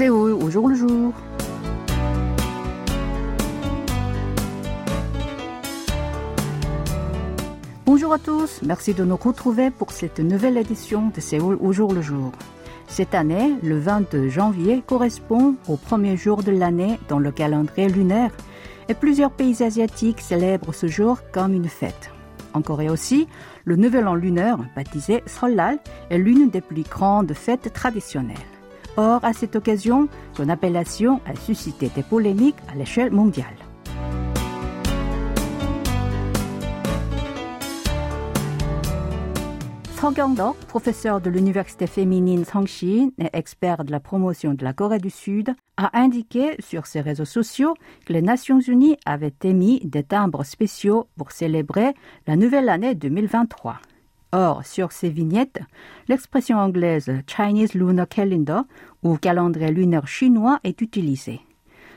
Séoul au jour le jour. Bonjour à tous, merci de nous retrouver pour cette nouvelle édition de Séoul au jour le jour. Cette année, le 22 janvier correspond au premier jour de l'année dans le calendrier lunaire et plusieurs pays asiatiques célèbrent ce jour comme une fête. En Corée aussi, le Nouvel An lunaire, baptisé Seollal, est l'une des plus grandes fêtes traditionnelles. Or, à cette occasion, son appellation a suscité des polémiques à l'échelle mondiale. Seo Kyung-dok, professeur de l'université féminine Songshin et expert de la promotion de la Corée du Sud, a indiqué sur ses réseaux sociaux que les Nations Unies avaient émis des timbres spéciaux pour célébrer la nouvelle année 2023. Or, sur ces vignettes, l'expression anglaise Chinese Lunar Calendar ou calendrier lunaire chinois est utilisée.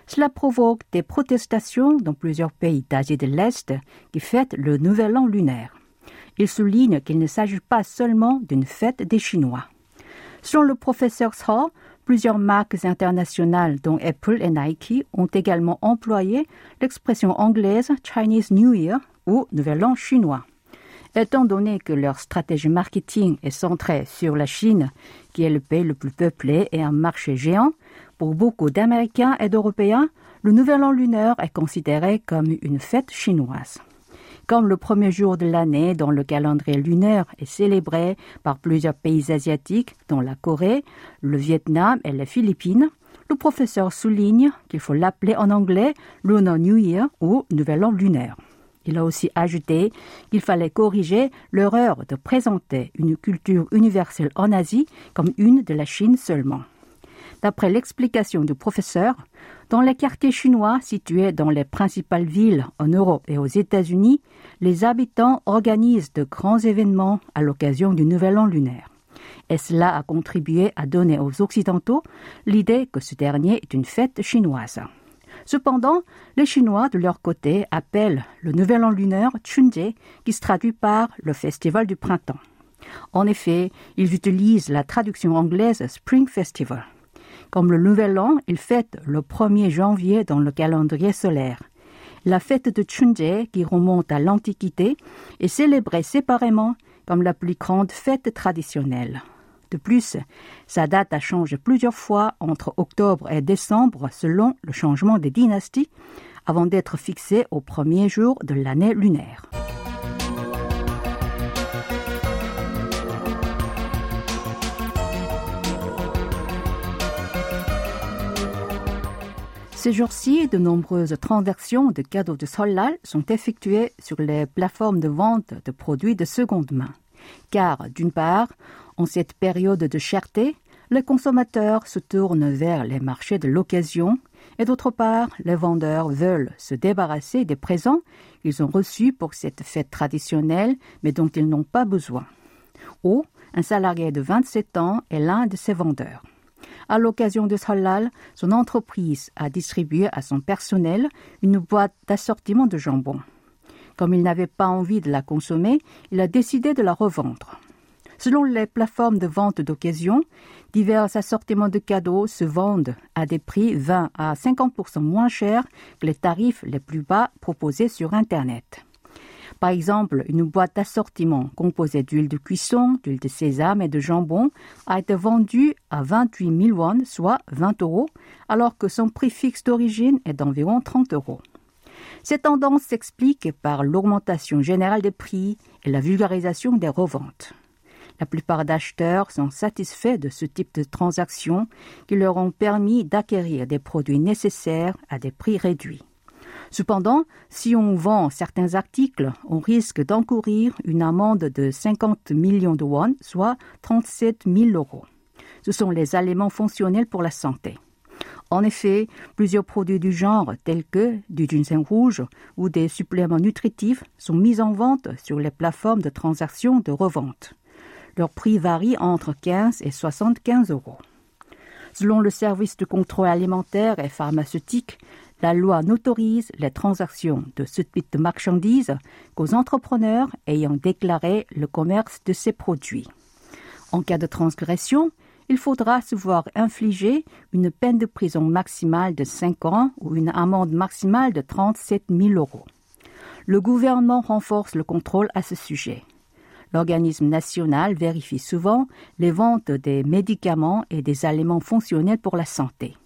Cela provoque des protestations dans plusieurs pays d'Asie de l'Est qui fêtent le nouvel an lunaire. Il souligne qu'il ne s'agit pas seulement d'une fête des Chinois. Selon le professeur Shaw, plusieurs marques internationales dont Apple et Nike ont également employé l'expression anglaise Chinese New Year ou Nouvel An chinois. Étant donné que leur stratégie marketing est centrée sur la Chine, qui est le pays le plus peuplé et un marché géant, pour beaucoup d'Américains et d'Européens, le Nouvel An lunaire est considéré comme une fête chinoise. Comme le premier jour de l'année dans le calendrier lunaire est célébré par plusieurs pays asiatiques, dont la Corée, le Vietnam et les Philippines, le professeur souligne qu'il faut l'appeler en anglais Lunar New Year ou Nouvel An lunaire. Il a aussi ajouté qu'il fallait corriger l'erreur de présenter une culture universelle en Asie comme une de la Chine seulement. D'après l'explication du professeur, dans les quartiers chinois situés dans les principales villes en Europe et aux États-Unis, les habitants organisent de grands événements à l'occasion du Nouvel An lunaire. Et cela a contribué à donner aux Occidentaux l'idée que ce dernier est une fête chinoise. Cependant, les Chinois, de leur côté, appellent le Nouvel An lunaire Chunje, qui se traduit par le Festival du printemps. En effet, ils utilisent la traduction anglaise Spring Festival. Comme le Nouvel An, il fête le 1er janvier dans le calendrier solaire. La fête de Chunje, qui remonte à l'Antiquité, est célébrée séparément comme la plus grande fête traditionnelle. De plus, sa date a changé plusieurs fois entre octobre et décembre selon le changement des dynasties, avant d'être fixée au premier jour de l'année lunaire. Ces jours-ci, de nombreuses transactions de cadeaux de Solal sont effectuées sur les plateformes de vente de produits de seconde main. Car, d'une part, en cette période de cherté, les consommateurs se tournent vers les marchés de l'occasion et d'autre part, les vendeurs veulent se débarrasser des présents qu'ils ont reçus pour cette fête traditionnelle mais dont ils n'ont pas besoin. Ou, un salarié de 27 ans est l'un de ces vendeurs. À l'occasion de Solal, son entreprise a distribué à son personnel une boîte d'assortiment de jambon. Comme il n'avait pas envie de la consommer, il a décidé de la revendre. Selon les plateformes de vente d'occasion, divers assortiments de cadeaux se vendent à des prix 20 à 50% moins chers que les tarifs les plus bas proposés sur Internet. Par exemple, une boîte d'assortiment composée d'huile de cuisson, d'huile de sésame et de jambon a été vendue à 28 000 won, soit 20 euros, alors que son prix fixe d'origine est d'environ 30 euros. Cette tendance s'explique par l'augmentation générale des prix et la vulgarisation des reventes. La plupart d'acheteurs sont satisfaits de ce type de transactions qui leur ont permis d'acquérir des produits nécessaires à des prix réduits. Cependant, si on vend certains articles, on risque d'encourir une amende de 50 millions de won, soit 37 000 euros. Ce sont les aliments fonctionnels pour la santé. En effet, plusieurs produits du genre, tels que du ginseng rouge ou des suppléments nutritifs, sont mis en vente sur les plateformes de transactions de revente. Leur prix varie entre 15 et 75 euros. Selon le service de contrôle alimentaire et pharmaceutique, la loi n'autorise les transactions de ce type de marchandises qu'aux entrepreneurs ayant déclaré le commerce de ces produits. En cas de transgression, il faudra se voir infliger une peine de prison maximale de 5 ans ou une amende maximale de 37 000 euros. Le gouvernement renforce le contrôle à ce sujet. L'organisme national vérifie souvent les ventes des médicaments et des aliments fonctionnels pour la santé.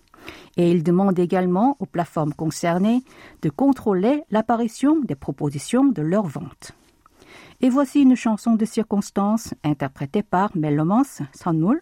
Et il demande également aux plateformes concernées de contrôler l'apparition des propositions de leur vente. Et voici une chanson de circonstance interprétée par Melomans Sanmul,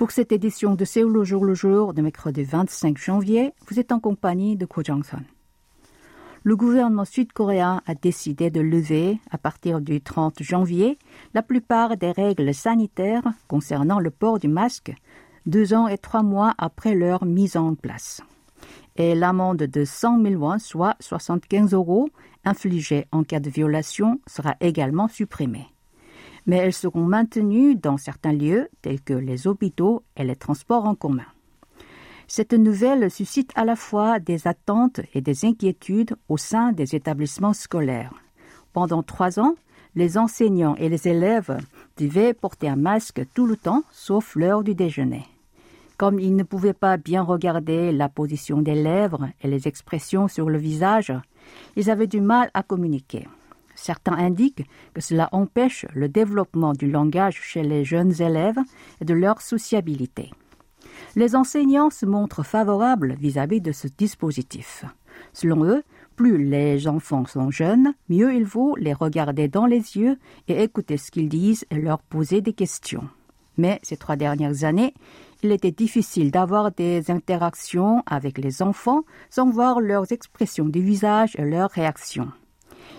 Pour cette édition de Séoul le jour le jour de mercredi 25 janvier, vous êtes en compagnie de Ko Jong-son le gouvernement sud-coréen a décidé de lever, à partir du 30 janvier, la plupart des règles sanitaires concernant le port du masque, deux ans et trois mois après leur mise en place. Et l'amende de 100 000 won, soit 75 euros, infligée en cas de violation, sera également supprimée. Mais elles seront maintenues dans certains lieux, tels que les hôpitaux et les transports en commun. Cette nouvelle suscite à la fois des attentes et des inquiétudes au sein des établissements scolaires. Pendant trois ans, les enseignants et les élèves devaient porter un masque tout le temps, sauf l'heure du déjeuner. Comme ils ne pouvaient pas bien regarder la position des lèvres et les expressions sur le visage, ils avaient du mal à communiquer. Certains indiquent que cela empêche le développement du langage chez les jeunes élèves et de leur sociabilité. Les enseignants se montrent favorables vis-à-vis de ce dispositif. Selon eux, plus les enfants sont jeunes, mieux il vaut les regarder dans les yeux et écouter ce qu'ils disent et leur poser des questions. Mais ces trois dernières années, il était difficile d'avoir des interactions avec les enfants sans voir leurs expressions du visage et leurs réactions.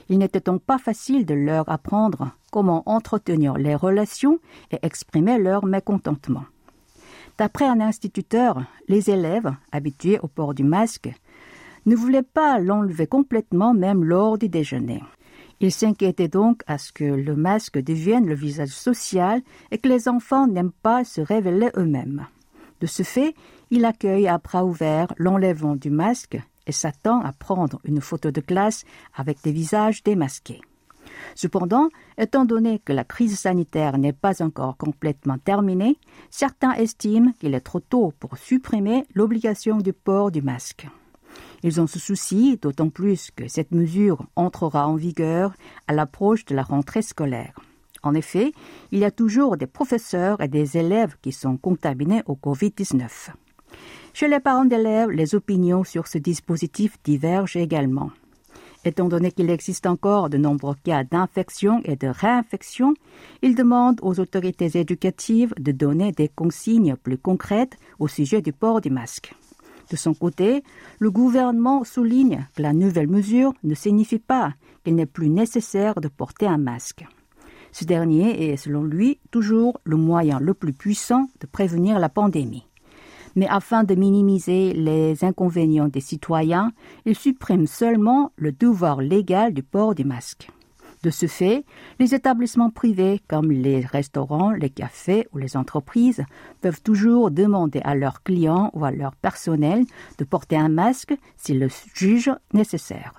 Il n'était donc pas facile de leur apprendre comment entretenir les relations et exprimer leur mécontentement. D'après un instituteur, les élèves, habitués au port du masque, ne voulaient pas l'enlever complètement même lors du déjeuner. Ils s'inquiétaient donc à ce que le masque devienne le visage social et que les enfants n'aiment pas se révéler eux-mêmes. De ce fait, il accueille à bras ouverts l'enlèvement du masque s'attend à prendre une photo de classe avec des visages démasqués. Cependant, étant donné que la crise sanitaire n'est pas encore complètement terminée, certains estiment qu'il est trop tôt pour supprimer l'obligation du port du masque. Ils ont ce souci d'autant plus que cette mesure entrera en vigueur à l'approche de la rentrée scolaire. En effet, il y a toujours des professeurs et des élèves qui sont contaminés au Covid-19. Chez les parents d'élèves, les opinions sur ce dispositif divergent également. Étant donné qu'il existe encore de nombreux cas d'infection et de réinfection, il demande aux autorités éducatives de donner des consignes plus concrètes au sujet du port du masque. De son côté, le gouvernement souligne que la nouvelle mesure ne signifie pas qu'il n'est plus nécessaire de porter un masque. Ce dernier est, selon lui, toujours le moyen le plus puissant de prévenir la pandémie mais afin de minimiser les inconvénients des citoyens, il supprime seulement le devoir légal du port du masque. De ce fait, les établissements privés comme les restaurants, les cafés ou les entreprises peuvent toujours demander à leurs clients ou à leur personnel de porter un masque s'ils le jugent nécessaire.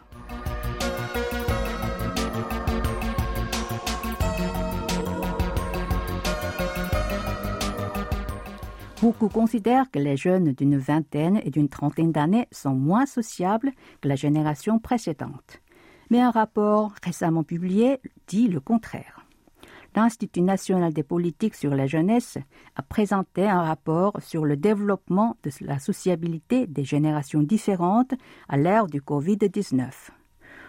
Beaucoup considèrent que les jeunes d'une vingtaine et d'une trentaine d'années sont moins sociables que la génération précédente. Mais un rapport récemment publié dit le contraire. L'Institut national des politiques sur la jeunesse a présenté un rapport sur le développement de la sociabilité des générations différentes à l'ère du Covid-19.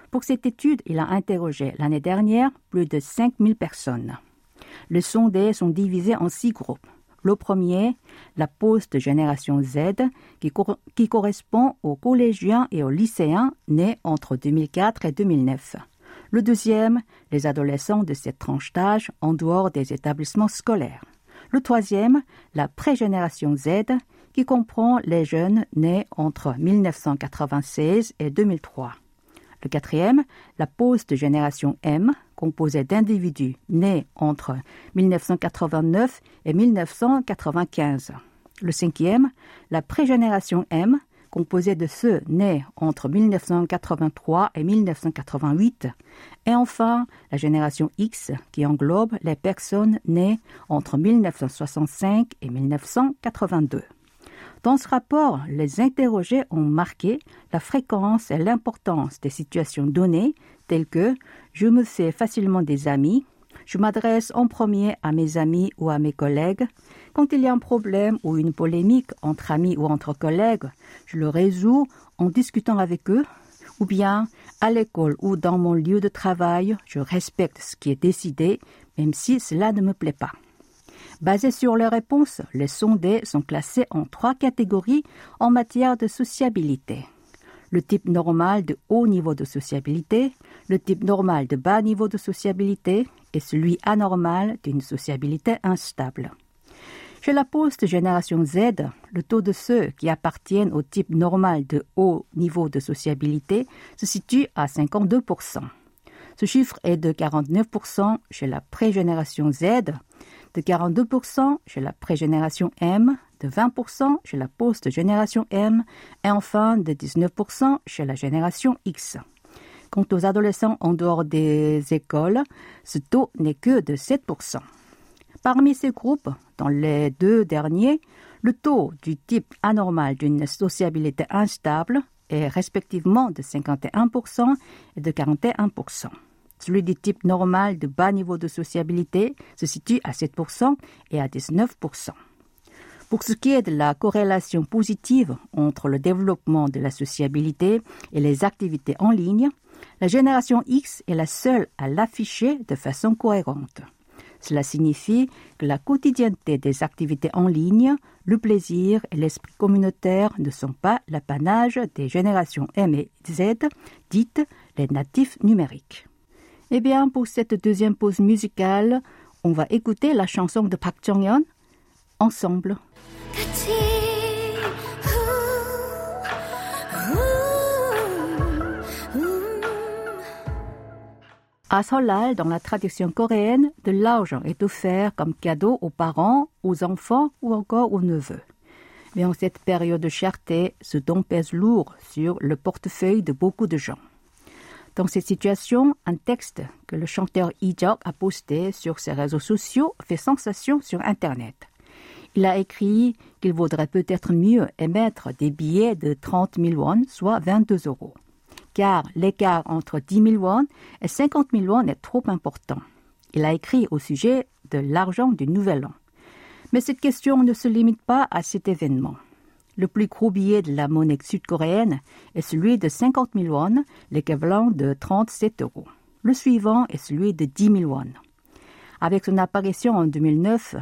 Pour cette étude, il a interrogé l'année dernière plus de 5000 personnes. Les sondés sont divisés en six groupes. Le premier, la post-génération Z, qui, correspond aux collégiens et aux lycéens nés entre 2004 et 2009. Le deuxième, les adolescents de cette tranche d'âge en dehors des établissements scolaires. Le troisième, la pré-génération Z, qui comprend les jeunes nés entre 1996 et 2003. Le quatrième, la post-génération M, composée d'individus nés entre 1989 et 1995. Le cinquième, la pré-génération M, composée de ceux nés entre 1983 et 1988, et enfin la génération X qui englobe les personnes nées entre 1965 et 1982. Dans ce rapport, les interrogés ont marqué la fréquence et l'importance des situations données telles que je me fais facilement des amis, je m'adresse en premier à mes amis ou à mes collègues, quand il y a un problème ou une polémique entre amis ou entre collègues, je le résous en discutant avec eux, ou bien à l'école ou dans mon lieu de travail, je respecte ce qui est décidé, même si cela ne me plaît pas. Basés sur les réponses, les sondés sont classés en trois catégories en matière de sociabilité. Le type normal de haut niveau de sociabilité, le type normal de bas niveau de sociabilité et celui anormal d'une sociabilité instable. Chez la post-génération Z, le taux de ceux qui appartiennent au type normal de haut niveau de sociabilité se situe à 52%. Ce chiffre est de 49% chez la pré-génération Z, de 42% chez la pré-génération M, de 20% chez la post-génération M et enfin de 19% chez la génération X. Quant aux adolescents en dehors des écoles, ce taux n'est que de 7%. Parmi ces groupes, dans les deux derniers, le taux du type anormal d'une sociabilité instable est respectivement de 51% et de 41%. Celui du type normal de bas niveau de sociabilité se situe à 7% et à 19%. Pour ce qui est de la corrélation positive entre le développement de la sociabilité et les activités en ligne, la génération X est la seule à l'afficher de façon cohérente. Cela signifie que la quotidienneté des activités en ligne, le plaisir et l'esprit communautaire ne sont pas l'apanage des générations M et Z, dites les natifs numériques. Eh bien, pour cette deuxième pause musicale, on va écouter la chanson de Park Jong-yeon, Ensemble. À Solal, dans la tradition coréenne, de l'argent est offert comme cadeau aux parents, aux enfants ou encore aux neveux. Mais en cette période de cherté, ce don pèse lourd sur le portefeuille de beaucoup de gens. Dans cette situation, un texte que le chanteur Ijok a posté sur ses réseaux sociaux fait sensation sur Internet. Il a écrit qu'il vaudrait peut-être mieux émettre des billets de 30 000 won, soit 22 euros car l'écart entre 10 000 won et 50 000 won est trop important. Il a écrit au sujet de l'argent du Nouvel An. Mais cette question ne se limite pas à cet événement. Le plus gros billet de la monnaie sud-coréenne est celui de 50 000 won, l'équivalent de 37 euros. Le suivant est celui de 10 000 won. Avec son apparition en 2009,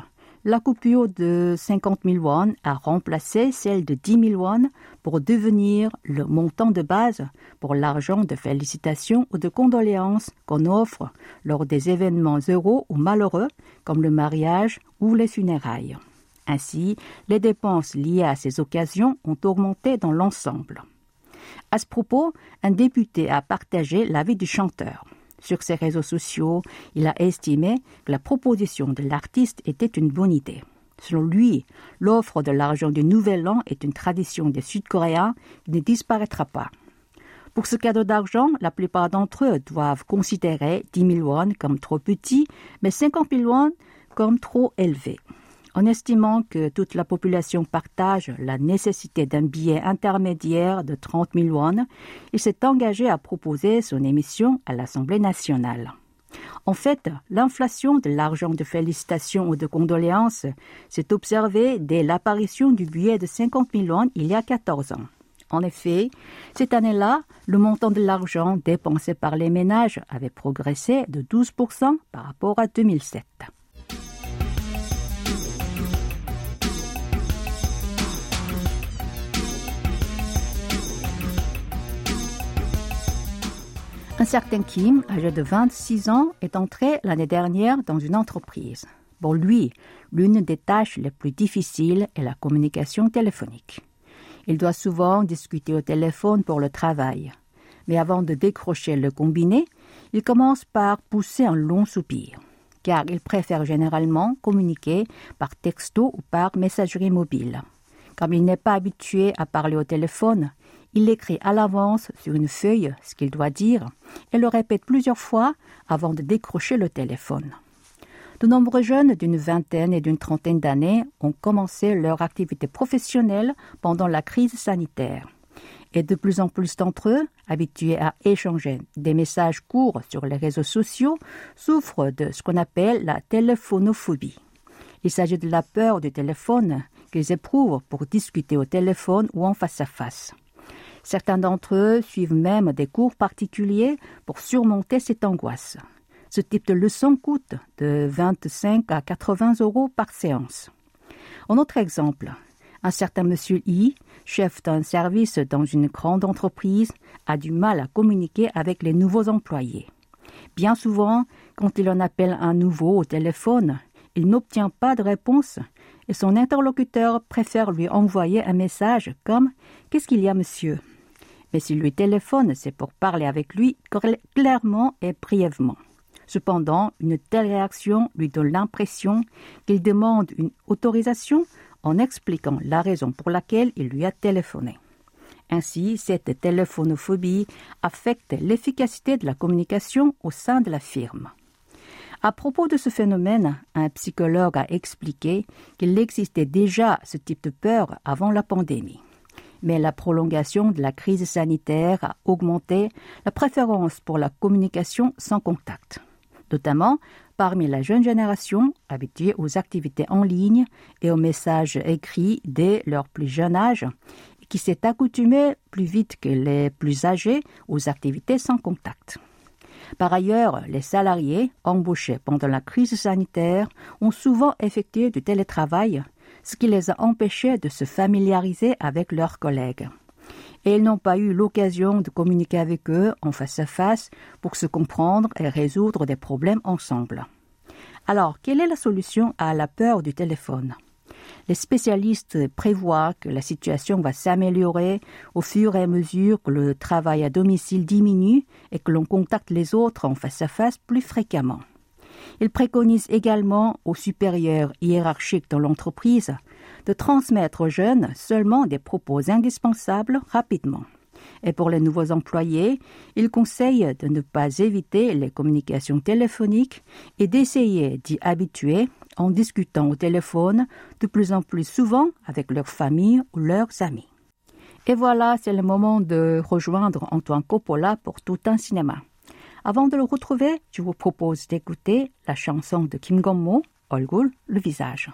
la coupure de 50 000 won a remplacé celle de 10 000 won pour devenir le montant de base pour l'argent de félicitations ou de condoléances qu'on offre lors des événements heureux ou malheureux comme le mariage ou les funérailles. Ainsi, les dépenses liées à ces occasions ont augmenté dans l'ensemble. À ce propos, un député a partagé l'avis du chanteur. Sur ses réseaux sociaux, il a estimé que la proposition de l'artiste était une bonne idée. Selon lui, l'offre de l'argent du Nouvel An est une tradition des Sud-Coréens qui ne disparaîtra pas. Pour ce cadeau d'argent, la plupart d'entre eux doivent considérer 10 000 won comme trop petit, mais 50 000 won comme trop élevé. En estimant que toute la population partage la nécessité d'un billet intermédiaire de 30 000 won, il s'est engagé à proposer son émission à l'Assemblée nationale. En fait, l'inflation de l'argent de félicitations ou de condoléances s'est observée dès l'apparition du billet de 50 000 won il y a 14 ans. En effet, cette année-là, le montant de l'argent dépensé par les ménages avait progressé de 12% par rapport à 2007. Un certain Kim, âgé de 26 ans, est entré l'année dernière dans une entreprise. Pour lui, l'une des tâches les plus difficiles est la communication téléphonique. Il doit souvent discuter au téléphone pour le travail. Mais avant de décrocher le combiné, il commence par pousser un long soupir, car il préfère généralement communiquer par texto ou par messagerie mobile. Comme il n'est pas habitué à parler au téléphone, il écrit à l'avance sur une feuille ce qu'il doit dire et le répète plusieurs fois avant de décrocher le téléphone. De nombreux jeunes d'une vingtaine et d'une trentaine d'années ont commencé leur activité professionnelle pendant la crise sanitaire. Et de plus en plus d'entre eux, habitués à échanger des messages courts sur les réseaux sociaux, souffrent de ce qu'on appelle la téléphonophobie. Il s'agit de la peur du téléphone qu'ils éprouvent pour discuter au téléphone ou en face à face. Certains d'entre eux suivent même des cours particuliers pour surmonter cette angoisse. Ce type de leçon coûte de 25 à 80 euros par séance. Un autre exemple, un certain monsieur I, chef d'un service dans une grande entreprise, a du mal à communiquer avec les nouveaux employés. Bien souvent, quand il en appelle un nouveau au téléphone, il n'obtient pas de réponse et son interlocuteur préfère lui envoyer un message comme Qu'est-ce qu'il y a, monsieur? Mais s'il lui téléphone, c'est pour parler avec lui clairement et brièvement. Cependant, une telle réaction lui donne l'impression qu'il demande une autorisation en expliquant la raison pour laquelle il lui a téléphoné. Ainsi, cette téléphonophobie affecte l'efficacité de la communication au sein de la firme. À propos de ce phénomène, un psychologue a expliqué qu'il existait déjà ce type de peur avant la pandémie mais la prolongation de la crise sanitaire a augmenté la préférence pour la communication sans contact, notamment parmi la jeune génération habituée aux activités en ligne et aux messages écrits dès leur plus jeune âge, qui s'est accoutumée plus vite que les plus âgés aux activités sans contact. Par ailleurs, les salariés embauchés pendant la crise sanitaire ont souvent effectué du télétravail ce qui les a empêchés de se familiariser avec leurs collègues. Et ils n'ont pas eu l'occasion de communiquer avec eux en face à face pour se comprendre et résoudre des problèmes ensemble. Alors, quelle est la solution à la peur du téléphone? Les spécialistes prévoient que la situation va s'améliorer au fur et à mesure que le travail à domicile diminue et que l'on contacte les autres en face à face plus fréquemment. Il préconise également aux supérieurs hiérarchiques dans l'entreprise de transmettre aux jeunes seulement des propos indispensables rapidement. Et pour les nouveaux employés, il conseille de ne pas éviter les communications téléphoniques et d'essayer d'y habituer en discutant au téléphone de plus en plus souvent avec leur famille ou leurs amis. Et voilà, c'est le moment de rejoindre Antoine Coppola pour tout un cinéma. Avant de le retrouver, je vous propose d'écouter la chanson de Kim 얼굴, le visage.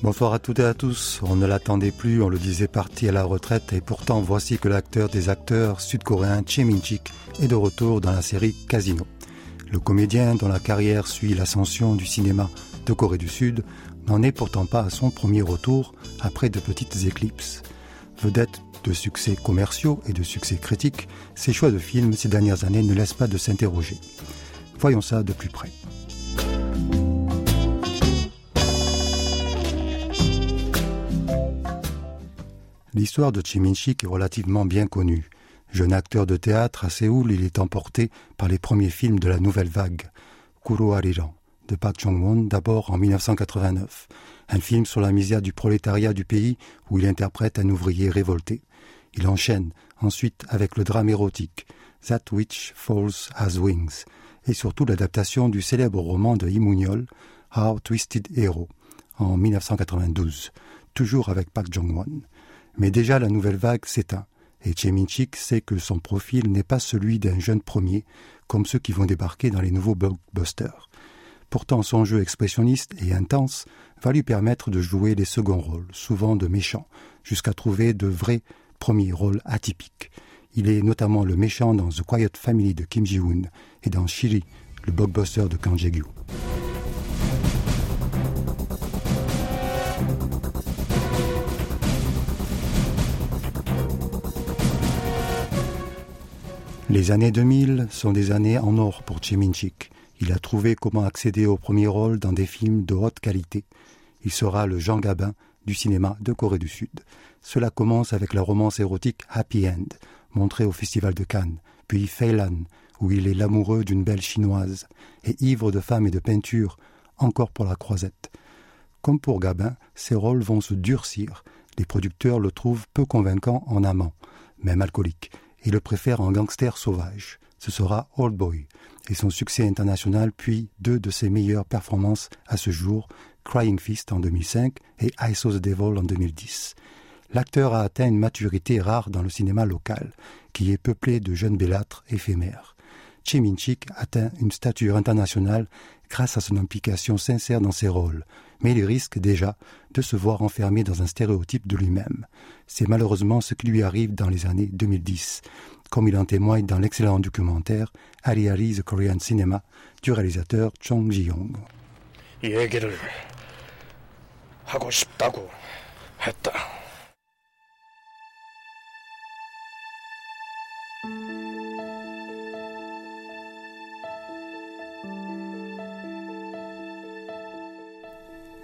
Bonsoir à toutes et à tous. On ne l'attendait plus, on le disait parti à la retraite et pourtant voici que l'acteur des acteurs sud-coréen Che Min-chik est de retour dans la série Casino. Le comédien dont la carrière suit l'ascension du cinéma de Corée du Sud n'en est pourtant pas à son premier retour après de petites éclipses. Vedette de succès commerciaux et de succès critiques, ses choix de films ces dernières années ne laissent pas de s'interroger. Voyons ça de plus près. L'histoire de Chiminchik est relativement bien connue. Jeune acteur de théâtre à Séoul, il est emporté par les premiers films de la nouvelle vague, Kuro Ariran, de Park Chung-won, d'abord en 1989, un film sur la misère du prolétariat du pays où il interprète un ouvrier révolté. Il enchaîne ensuite avec le drame érotique, That Which Falls Has Wings, et surtout l'adaptation du célèbre roman de Imuniol, How Twisted Hero, en 1992, toujours avec Park Jong-won. Mais déjà la nouvelle vague s'éteint, et Cheminchik sait que son profil n'est pas celui d'un jeune premier, comme ceux qui vont débarquer dans les nouveaux blockbusters. Pourtant son jeu expressionniste et intense va lui permettre de jouer les seconds rôles, souvent de méchants, jusqu'à trouver de vrais premiers rôles atypiques. Il est notamment le méchant dans The Quiet Family de Kim Ji-woon et dans Shiri, le blockbuster de Kang Jae-gyu. Les années 2000 sont des années en or pour Min-chik. Il a trouvé comment accéder au premier rôle dans des films de haute qualité. Il sera le Jean Gabin du cinéma de Corée du Sud. Cela commence avec la romance érotique Happy End, montrée au Festival de Cannes, puis Feilan, où il est l'amoureux d'une belle chinoise, et ivre de femmes et de peinture, encore pour la croisette. Comme pour Gabin, ses rôles vont se durcir. Les producteurs le trouvent peu convaincant en amant, même alcoolique, et le préfèrent en gangster sauvage. Ce sera Old Boy, et son succès international, puis deux de ses meilleures performances à ce jour, Crying Fist en 2005 et I Saw the Devil en 2010. L'acteur a atteint une maturité rare dans le cinéma local, qui est peuplé de jeunes bellâtres éphémères. Min-chik atteint une stature internationale grâce à son implication sincère dans ses rôles, mais il risque déjà de se voir enfermé dans un stéréotype de lui-même. C'est malheureusement ce qui lui arrive dans les années 2010, comme il en témoigne dans l'excellent documentaire Ali Ali the Korean Cinema du réalisateur Chong Ji-yong.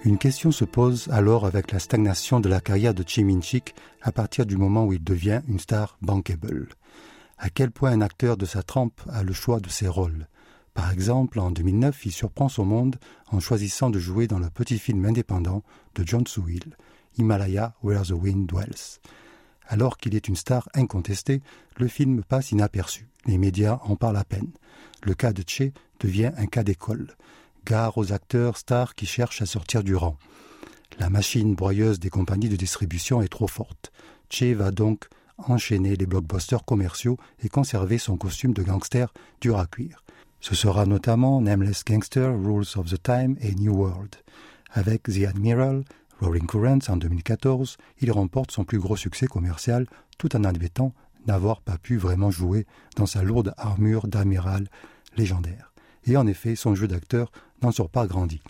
Une question se pose alors avec la stagnation de la carrière de Min-chik à partir du moment où il devient une star bankable. À quel point un acteur de sa trempe a le choix de ses rôles? Par exemple, en 2009, il surprend son monde en choisissant de jouer dans le petit film indépendant de John Soo-il, Himalaya Where the Wind Dwells. Alors qu'il est une star incontestée, le film passe inaperçu. Les médias en parlent à peine. Le cas de Che devient un cas d'école gare aux acteurs stars qui cherchent à sortir du rang. La machine broyeuse des compagnies de distribution est trop forte. Che va donc enchaîner les blockbusters commerciaux et conserver son costume de gangster dur à cuire. Ce sera notamment Nameless Gangster, Rules of the Time et New World. Avec The Admiral, Rolling Currents en 2014, il remporte son plus gros succès commercial tout en admettant n'avoir pas pu vraiment jouer dans sa lourde armure d'amiral légendaire. Et en effet, son jeu d'acteur n'en sort pas grandi.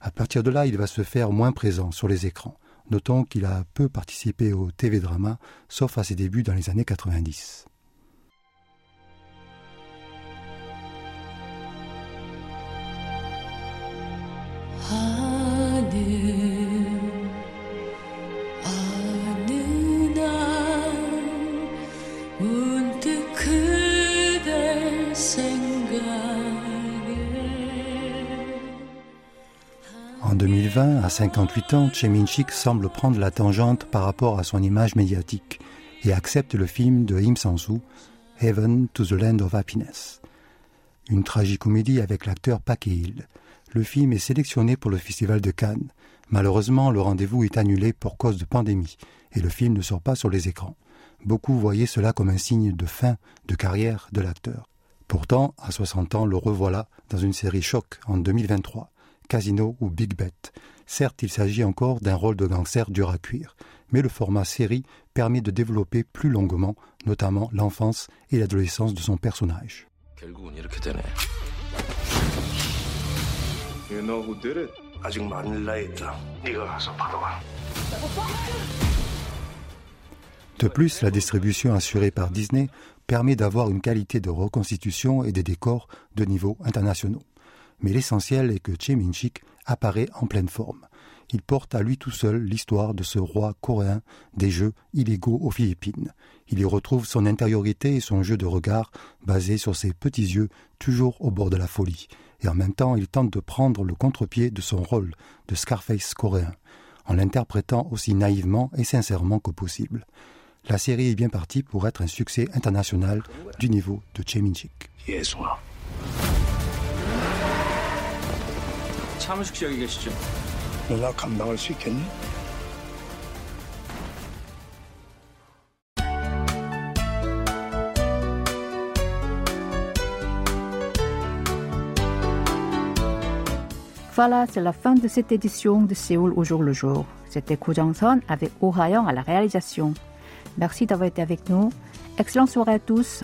À partir de là, il va se faire moins présent sur les écrans. Notons qu'il a peu participé au TV-drama, sauf à ses débuts dans les années 90. En 2020, à 58 ans, Min-chik semble prendre la tangente par rapport à son image médiatique et accepte le film de Im Sang-soo, Heaven to the Land of Happiness. Une tragicomédie avec l'acteur Park Hee-il. Le film est sélectionné pour le Festival de Cannes. Malheureusement, le rendez-vous est annulé pour cause de pandémie et le film ne sort pas sur les écrans. Beaucoup voyaient cela comme un signe de fin de carrière de l'acteur. Pourtant, à 60 ans, le revoilà dans une série choc en 2023. Casino ou Big Bet. Certes, il s'agit encore d'un rôle de gangster dur à cuire, mais le format série permet de développer plus longuement, notamment l'enfance et l'adolescence de son personnage. De plus, la distribution assurée par Disney permet d'avoir une qualité de reconstitution et des décors de niveau internationaux mais l'essentiel est que Min-chik apparaît en pleine forme. Il porte à lui tout seul l'histoire de ce roi coréen des jeux illégaux aux Philippines. Il y retrouve son intériorité et son jeu de regard basé sur ses petits yeux toujours au bord de la folie. Et en même temps, il tente de prendre le contre-pied de son rôle de Scarface coréen, en l'interprétant aussi naïvement et sincèrement que possible. La série est bien partie pour être un succès international du niveau de Voilà, c'est la fin de cette édition de Séoul au jour le jour. C'était Ko avec Oh Ha-young à la réalisation. Merci d'avoir été avec nous Excellente soirée à tous.